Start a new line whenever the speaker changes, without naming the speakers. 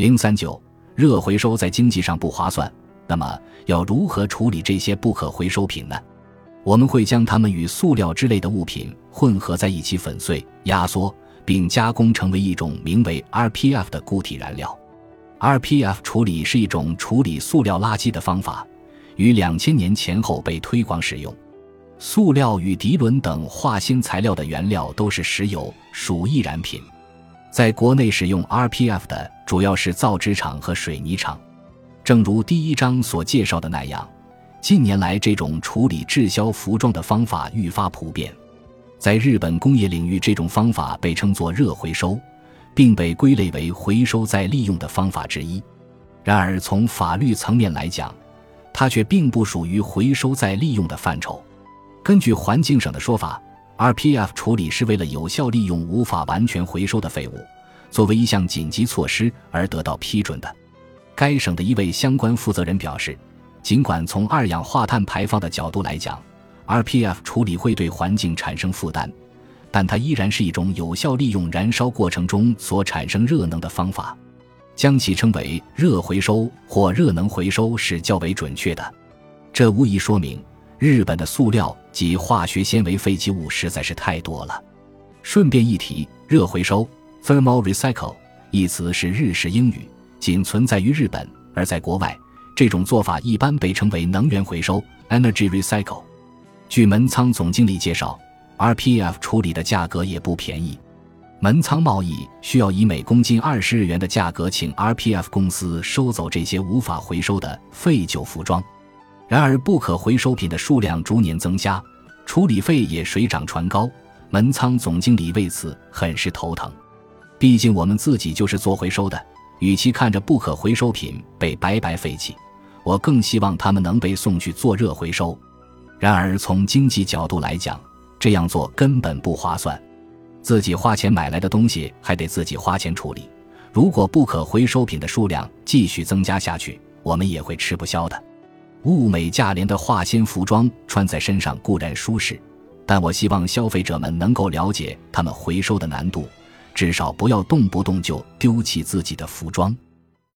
零三九，热回收在经济上不划算，那么要如何处理这些不可回收品呢？我们会将它们与塑料之类的物品混合在一起粉碎、压缩，并加工成为一种名为 RPF 的固体燃料。RPF 处理是一种处理塑料垃圾的方法，于两千年前后被推广使用。塑料与涤纶等化纤材料的原料都是石油，属易燃品。在国内使用 RPF 的主要是造纸厂和水泥厂。正如第一章所介绍的那样。近年来，这种处理滞销服装的方法愈发普遍。在日本工业领域，这种方法被称作热回收，并被归类为回收再利用的方法之一。然而，从法律层面来讲，它却并不属于回收再利用的范畴。根据环境省的说法，RPF 处理是为了有效利用无法完全回收的废物，作为一项紧急措施而得到批准的。该省的一位相关负责人表示。尽管从二氧化碳排放的角度来讲，RPF 处理会对环境产生负担，但它依然是一种有效利用燃烧过程中所产生热能的方法。将其称为热回收或热能回收是较为准确的。这无疑说明日本的塑料及化学纤维废弃物实在是太多了。顺便一提，热回收 （thermal recycle） 一词是日式英语，仅存在于日本，而在国外。这种做法一般被称为能源回收 （energy recycle）。据门仓总经理介绍，RPF 处理的价格也不便宜。门仓贸易需要以每公斤二十日元的价格请 RPF 公司收走这些无法回收的废旧服装。然而，不可回收品的数量逐年增加，处理费也水涨船高。门仓总经理为此很是头疼。毕竟我们自己就是做回收的，与其看着不可回收品被白白废弃。我更希望他们能被送去做热回收，然而从经济角度来讲，这样做根本不划算。自己花钱买来的东西还得自己花钱处理，如果不可回收品的数量继续增加下去，我们也会吃不消的。物美价廉的化纤服装穿在身上固然舒适，但我希望消费者们能够了解他们回收的难度，至少不要动不动就丢弃自己的服装。